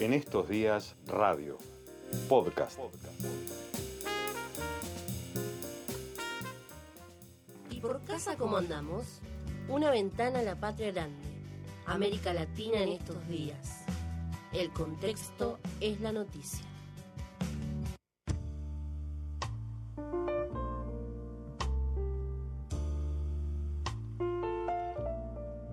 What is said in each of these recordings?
En estos días, radio, podcast. ¿Y por casa cómo andamos? Una ventana a la patria grande. América Latina en estos días. El contexto es la noticia.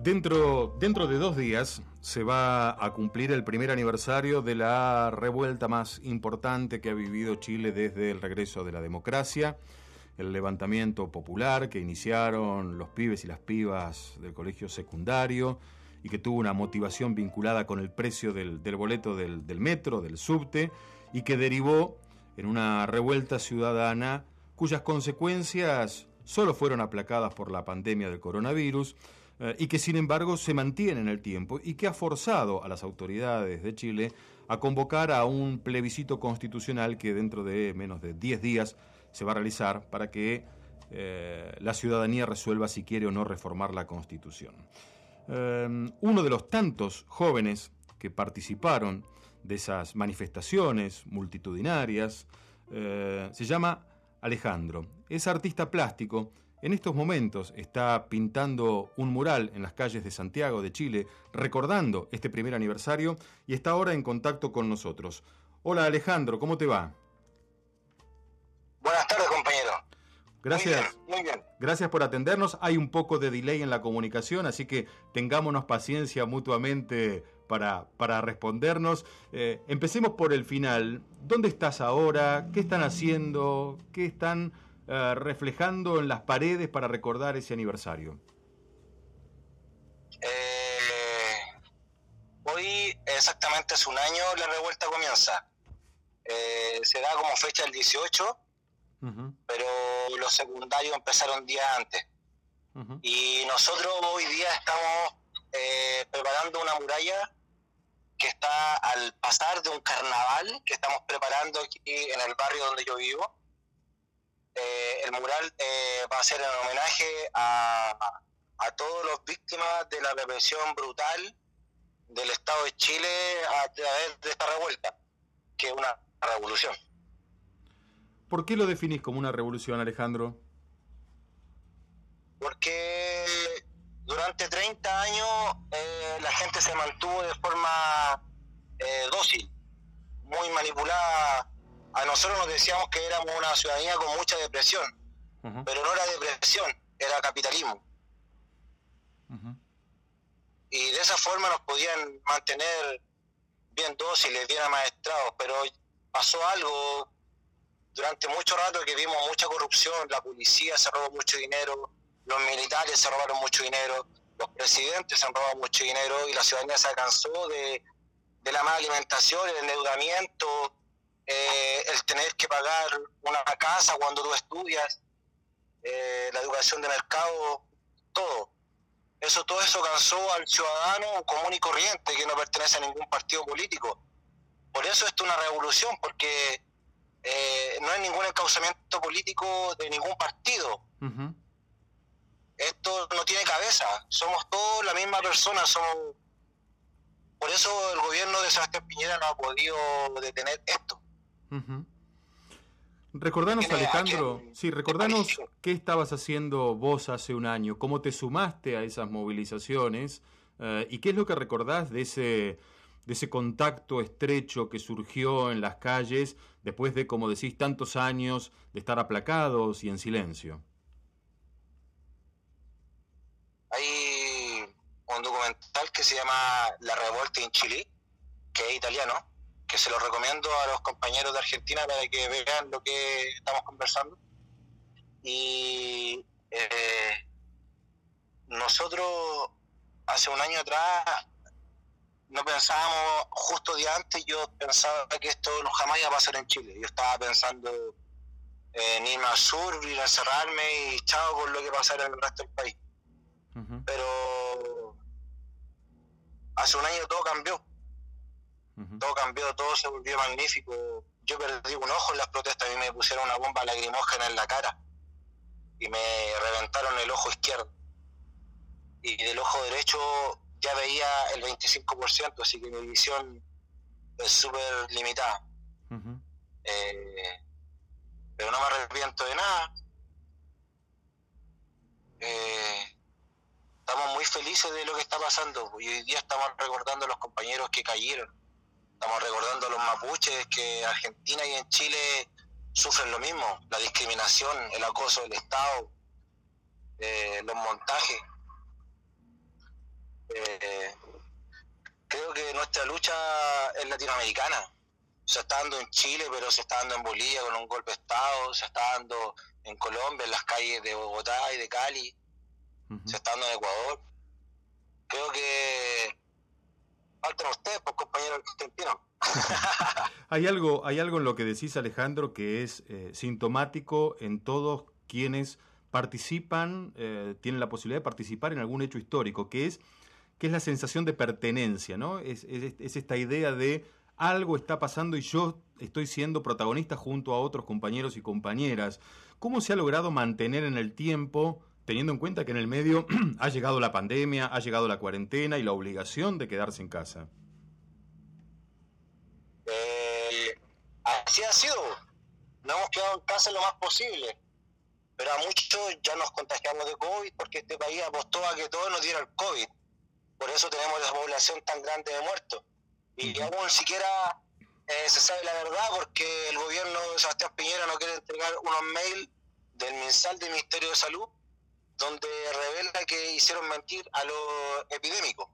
Dentro, dentro de dos días se va a cumplir el primer aniversario de la revuelta más importante que ha vivido Chile desde el regreso de la democracia, el levantamiento popular que iniciaron los pibes y las pibas del colegio secundario y que tuvo una motivación vinculada con el precio del, boleto del, del metro, del subte, y que derivó en una revuelta ciudadana cuyas consecuencias solo fueron aplacadas por la pandemia del coronavirus, eh, y que sin embargo se mantiene en el tiempo y que ha forzado a las autoridades de Chile a convocar a un plebiscito constitucional que dentro de menos de 10 días se va a realizar para que eh, la ciudadanía resuelva si quiere o no reformar la constitución. Eh, uno de los tantos jóvenes que participaron de esas manifestaciones multitudinarias se llama Alejandro. Es artista plástico en estos momentos está pintando un mural en las calles de Santiago de Chile, recordando este primer aniversario y está ahora en contacto con nosotros. Hola Alejandro, ¿cómo te va? Buenas tardes, compañero. Gracias. Muy bien, Gracias por atendernos. Hay un poco de delay en la comunicación, así que tengámonos paciencia mutuamente para, para respondernos. Eh, empecemos por el final. ¿Dónde estás ahora? ¿Qué están haciendo? ¿Qué están eh, reflejando en las paredes para recordar ese aniversario? Eh, hoy exactamente es un año la revuelta comienza. Eh, se da como fecha el 18, pero los secundarios empezaron días antes. Y nosotros hoy día estamos preparando una muralla que está al pasar de un carnaval que estamos preparando aquí en el barrio donde yo vivo eh, el mural eh, va a ser en homenaje a, a todas las víctimas de la represión brutal del Estado de Chile a través de esta revuelta, que es una revolución. ¿Por qué lo definís como una revolución, Alejandro? Porque durante 30 años eh, la gente se mantuvo de forma dócil, muy manipulada a nosotros nos decíamos que éramos una ciudadanía con mucha depresión, pero no era depresión, era capitalismo. Y de esa forma nos podían mantener bien dóciles, bien amaestrados, pero pasó algo durante mucho rato que vimos mucha corrupción, la policía se robó mucho dinero, los militares se robaron mucho dinero, los presidentes se han robado mucho dinero y la ciudadanía se cansó de, de la mala alimentación, el endeudamiento, eh, el tener que pagar una casa cuando tú estudias, eh, la educación de mercado, todo. Eso, todo eso cansó al ciudadano común y corriente que no pertenece a ningún partido político. Por eso esto es una revolución, porque eh, no hay ningún encauzamiento político de ningún partido. Esto no tiene cabeza, somos todos la misma persona, somos... Por eso el gobierno de Sebastián Piñera no ha podido detener esto. Recordanos, Alejandro, sí, recordanos qué estabas haciendo vos hace un año, cómo te sumaste a esas movilizaciones eh, y qué es lo que recordás de ese, de ese contacto estrecho que surgió en las calles después de, como decís, tantos años de estar aplacados y en silencio. Hay un documental que se llama La Revuelta en Chile, que es italiano, que se lo recomiendo a los compañeros de Argentina para que vean lo que estamos conversando. Y eh, nosotros hace un año atrás no pensábamos, justo de antes yo pensaba que esto no jamás iba a pasar en Chile. Yo estaba pensando en irme al sur, ir a encerrarme y chao con lo que pasara en el resto del país. Pero hace un año todo cambió todo cambió, todo se volvió magnífico. Yo perdí un ojo en las protestas, a mí me pusieron una bomba lacrimógena en la cara y me reventaron el ojo izquierdo. Y del ojo derecho ya veía el 25%, así que mi visión es súper limitada. Eh, pero no me arrepiento de nada. Eh, estamos muy felices de lo que está pasando. Y hoy día estamos recordando a los compañeros que cayeron. Estamos recordando a los mapuches que en Argentina y en Chile sufren lo mismo, la discriminación, el acoso del Estado, eh, los montajes. Eh, creo que nuestra lucha es latinoamericana. Se está dando en Chile, pero se está dando en Bolivia con un golpe de Estado, se está dando en Colombia, en las calles de Bogotá y de Cali, se está dando en Ecuador. Creo que ustedes, pues hay algo, hay algo en lo que decís Alejandro que es eh, sintomático en todos quienes participan, eh, tienen la posibilidad de participar en algún hecho histórico, que es que es la sensación de pertenencia, ¿no? Es, esta idea de algo está pasando y yo estoy siendo protagonista junto a otros compañeros y compañeras. ¿Cómo se ha logrado mantener en el tiempo, teniendo en cuenta que en el medio ha llegado la pandemia, ha llegado la cuarentena y la obligación de quedarse en casa? Eh, así ha sido. Nos hemos quedado en casa lo más posible. Pero a muchos ya nos contagiamos de COVID porque este país apostó a que todos nos diera el COVID por eso tenemos la población tan grande de muertos. Y aún siquiera eh, se sabe la verdad porque el gobierno de Sebastián Piñera no quiere entregar unos mails del mensal del Ministerio de Salud donde revela que hicieron mentir a los epidémicos.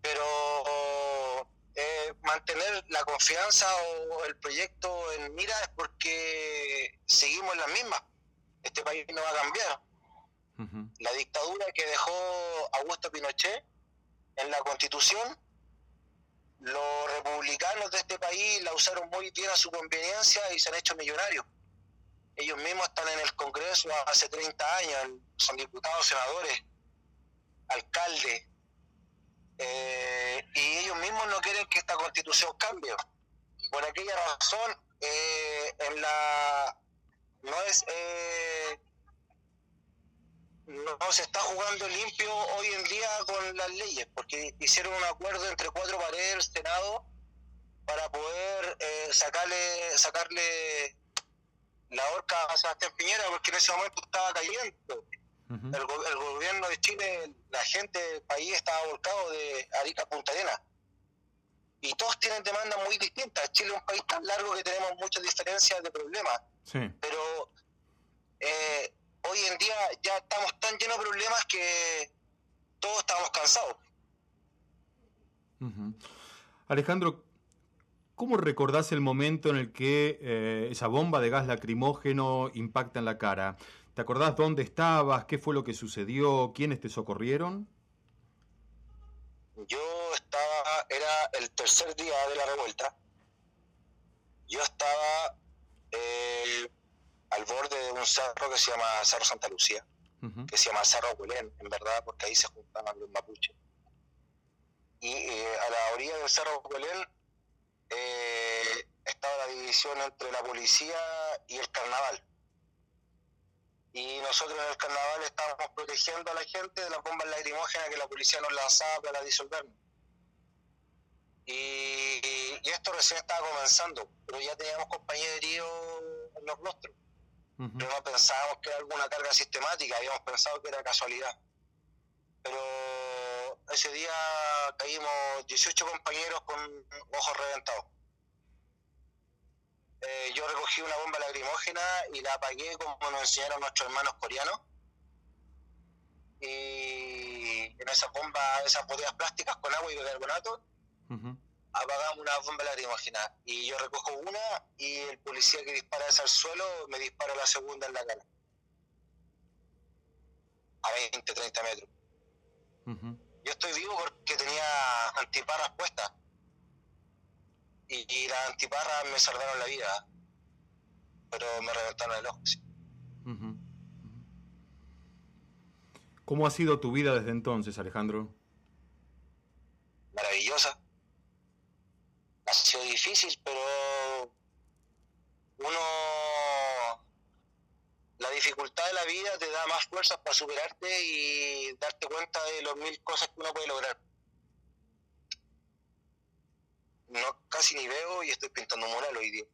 Pero eh, mantener la confianza o el proyecto en mira es porque seguimos en la misma. Este país no va a cambiar. La dictadura que dejó Augusto Pinochet en la constitución, los republicanos de este país la usaron muy bien a su conveniencia y se han hecho millonarios. Ellos mismos están en el Congreso hace 30 años, son diputados, senadores, alcaldes, eh, y ellos mismos no quieren que esta constitución cambie. Por aquella razón, eh, en la no es eh, no se está jugando limpio hoy en día con las leyes, porque hicieron un acuerdo entre cuatro paredes del Senado para poder sacarle sacarle la horca a Sebastián Piñera, porque en ese momento estaba cayendo. el, gobierno de Chile, la gente del país estaba volcado de Arica a Punta Arena. Y todos tienen demandas muy distintas. Chile es un país tan largo que tenemos muchas diferencias de problemas. Pero eh, hoy en día ya estamos tan llenos de problemas que todos estamos cansados. Alejandro, ¿cómo recordás el momento en el que eh, esa bomba de gas lacrimógeno impacta en la cara? ¿Te acordás dónde estabas? ¿Qué fue lo que sucedió? ¿Quiénes te socorrieron? Yo estaba, era el tercer día de la revuelta. Yo estaba eh, al borde de un cerro que se llama Cerro Santa Lucía, que se llama Cerro Huelén, en verdad, porque ahí se juntaban los mapuches. Y eh, a la orilla del Cerro Huelén eh, estaba la división entre la policía y el carnaval. Y nosotros en el carnaval estábamos protegiendo a la gente de las bombas lacrimógenas que la policía nos lanzaba para disolvernos. Y, y, esto recién estaba comenzando, pero ya teníamos compañeros en los rostros pero no pensábamos que era alguna carga sistemática, habíamos pensado que era casualidad. Pero ese día caímos 18 compañeros con ojos reventados. Eh, yo recogí una bomba lacrimógena y la apagué como nos enseñaron nuestros hermanos coreanos. Y en esas bombas, esas botellas plásticas con agua y bicarbonato, apagamos una bomba lacrimógena y yo recojo una y el policía que dispara esa al suelo me dispara la segunda en la cara. A 20, 30 metros. Yo estoy vivo porque tenía antiparras puestas. Y, las antiparras me salvaron la vida. Pero me reventaron el ojo. ¿Cómo ha sido tu vida desde entonces, Alejandro? Maravillosa ha sido difícil, pero uno, la dificultad de la vida te da más fuerzas para superarte y darte cuenta de las mil cosas que uno puede lograr. no casi ni veo y estoy pintando un mural hoy día.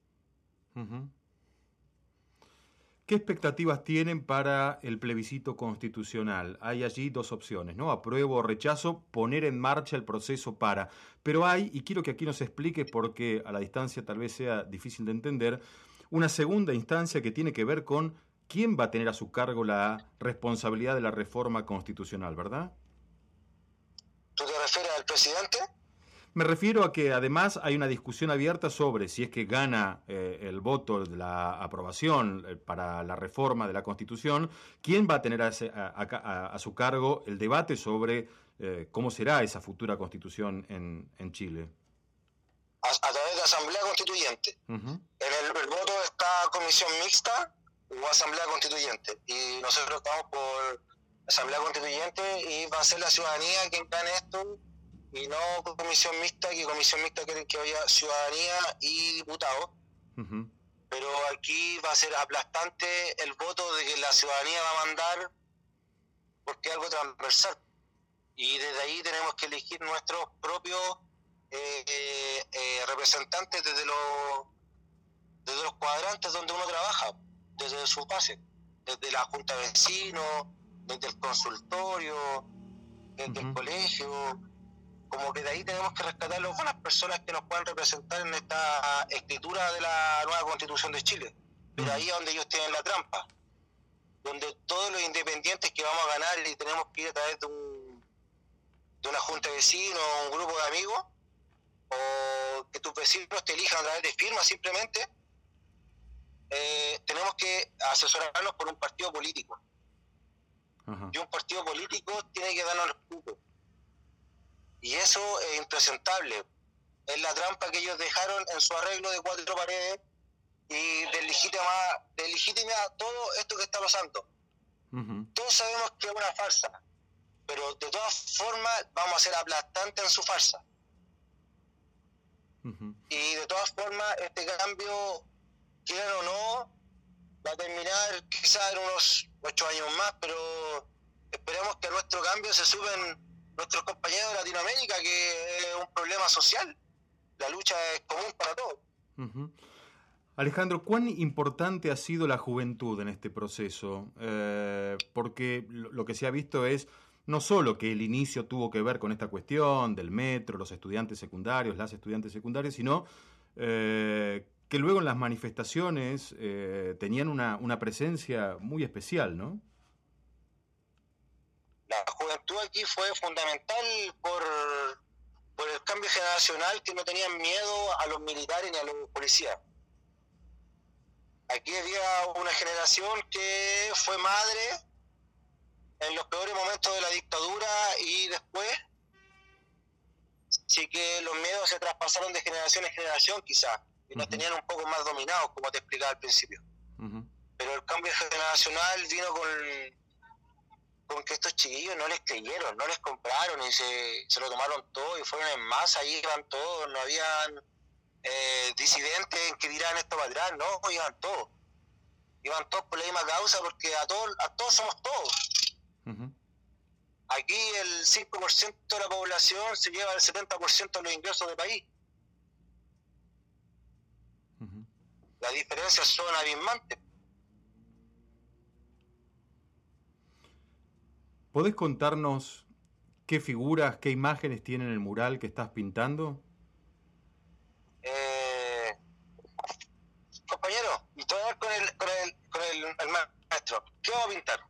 ¿Qué expectativas tienen para el plebiscito constitucional? Hay allí dos opciones, ¿no? Apruebo o rechazo, poner en marcha el proceso para. Pero hay, y quiero que aquí nos explique porque a la distancia tal vez sea difícil de entender, una segunda instancia que tiene que ver con quién va a tener a su cargo la responsabilidad de la reforma constitucional, ¿verdad? ¿Tú te refieres al presidente? Me refiero a que además hay una discusión abierta sobre si es que gana eh, el voto de la aprobación eh, para la reforma de la Constitución, quién va a tener a, su cargo el debate sobre eh, cómo será esa futura Constitución en, Chile. A, través de Asamblea Constituyente. En el, el, voto está Comisión Mixta o Asamblea Constituyente. Y nosotros estamos por Asamblea Constituyente y va a ser la ciudadanía quien gane esto y no comisión mixta, que comisión mixta quiere que haya ciudadanía y diputados. Pero aquí va a ser aplastante el voto de que la ciudadanía va a mandar porque es algo transversal. Y desde ahí tenemos que elegir nuestros propios eh, eh, eh, representantes desde los, desde los cuadrantes donde uno trabaja, desde su base, desde la junta de vecinos, desde el consultorio, desde el colegio como que de ahí tenemos que rescatar las buenas personas que nos puedan representar en esta escritura de la nueva constitución de Chile. Pero ahí es donde ellos tienen la trampa, donde todos los independientes que vamos a ganar y tenemos que ir a través de, un, de una junta de vecinos, un grupo de amigos, o que tus vecinos te elijan a través de firmas simplemente, eh, tenemos que asesorarnos por un partido político. Y un partido político tiene que darnos los puntos y eso es impresentable. Es la trampa que ellos dejaron en su arreglo de cuatro paredes y delegitima, todo esto que está pasando. Todos sabemos que es una farsa, pero de todas formas vamos a ser aplastantes en su farsa. Y de todas formas, este cambio, quieran o no, va a terminar en unos ocho años más, pero esperemos que nuestro cambio se suben nuestros compañeros de Latinoamérica, que es un problema social. La lucha es común para todos. Alejandro, ¿cuán importante ha sido la juventud en este proceso? Eh, porque lo que se ha visto es no solo que el inicio tuvo que ver con esta cuestión del metro, los estudiantes secundarios, las estudiantes secundarias, sino eh, que luego en las manifestaciones eh, tenían una, una presencia muy especial, ¿no? la juventud aquí fue fundamental por, por el cambio generacional que no tenían miedo a los militares ni a los policías. Aquí había una generación que fue madre en los peores momentos de la dictadura y después. Sí que los miedos se traspasaron de generación en generación quizás y nos tenían un poco más dominados, como te explicaba al principio. Pero el cambio generacional vino con con que estos chiquillos no les creyeron, no les compraron y se, se lo tomaron todo y fueron en masa, ahí iban todos, no habían eh, disidentes que dirán esto para atrás, no, iban todos. Iban todos por la misma causa porque a todos, a todos somos todos. Aquí el 5% de la población se lleva el 70% de los ingresos del país. Las diferencias son abismantes. ¿Podés contarnos qué figuras, qué imágenes tiene el mural que estás pintando? Eh, compañero, estoy con, el, con, el, con el, maestro. ¿Qué vamos a pintar?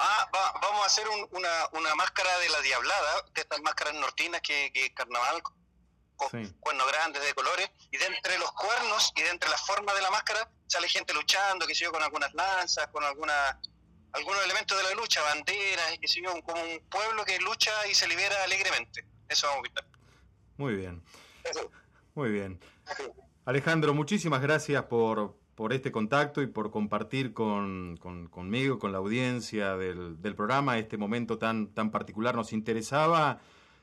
Ah, vamos a hacer una, una, máscara de la diablada, de estas máscaras nortinas que, que carnaval, con cuernos grandes de colores, y de entre los cuernos y de entre las formas de la máscara sale gente luchando, que sé yo, con algunas lanzas, con algunas algunos elementos de la lucha, banderas, que sé como un pueblo que lucha y se libera alegremente. Eso vamos a pintar. Muy bien. Muy bien. Alejandro, muchísimas gracias por, por este contacto y por compartir con, conmigo, con la audiencia del, del, programa, este momento tan, tan particular. Nos interesaba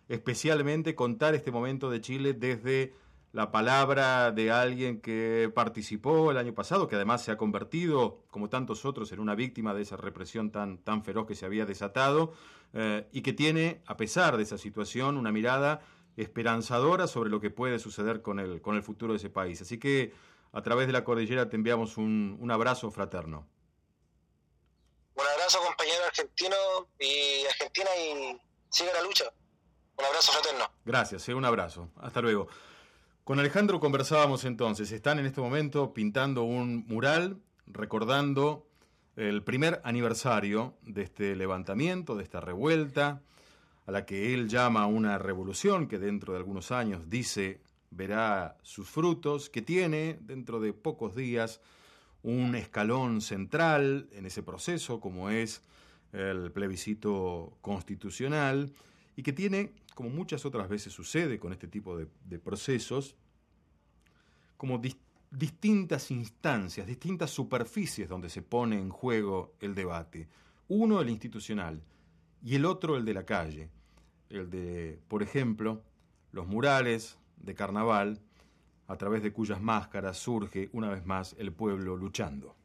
especialmente contar este momento de Chile desde la palabra de alguien que participó el año pasado, que además se ha convertido, como tantos otros, en una víctima de esa represión tan, tan feroz que se había desatado, eh, y que tiene, a pesar de esa situación, una mirada esperanzadora sobre lo que puede suceder con el, con el futuro de ese país. Así que a través de la cordillera te enviamos un, un abrazo fraterno. Un abrazo compañero argentino y Argentina y sigue la lucha. Un abrazo fraterno. Gracias, eh, un abrazo. Hasta luego. Con Alejandro conversábamos entonces. Están en este momento pintando un mural recordando el primer aniversario de este levantamiento, de esta revuelta, a la que él llama una revolución que dentro de algunos años dice verá sus frutos, que tiene dentro de pocos días un escalón central en ese proceso, como es el plebiscito constitucional, y que tiene, como muchas otras veces sucede con este tipo de, procesos, como distintas instancias, distintas superficies donde se pone en juego el debate. Uno el institucional y el otro el de la calle. El de, por ejemplo, los murales de carnaval, a través de cuyas máscaras surge una vez más el pueblo luchando.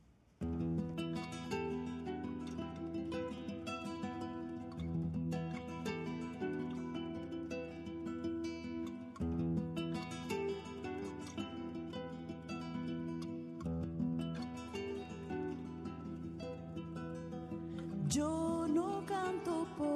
Yo no canto por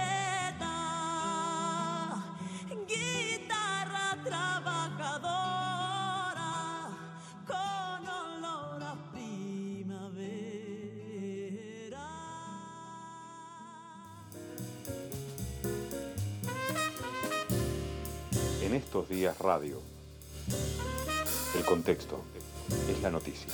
estos días radio. El contexto es la noticia.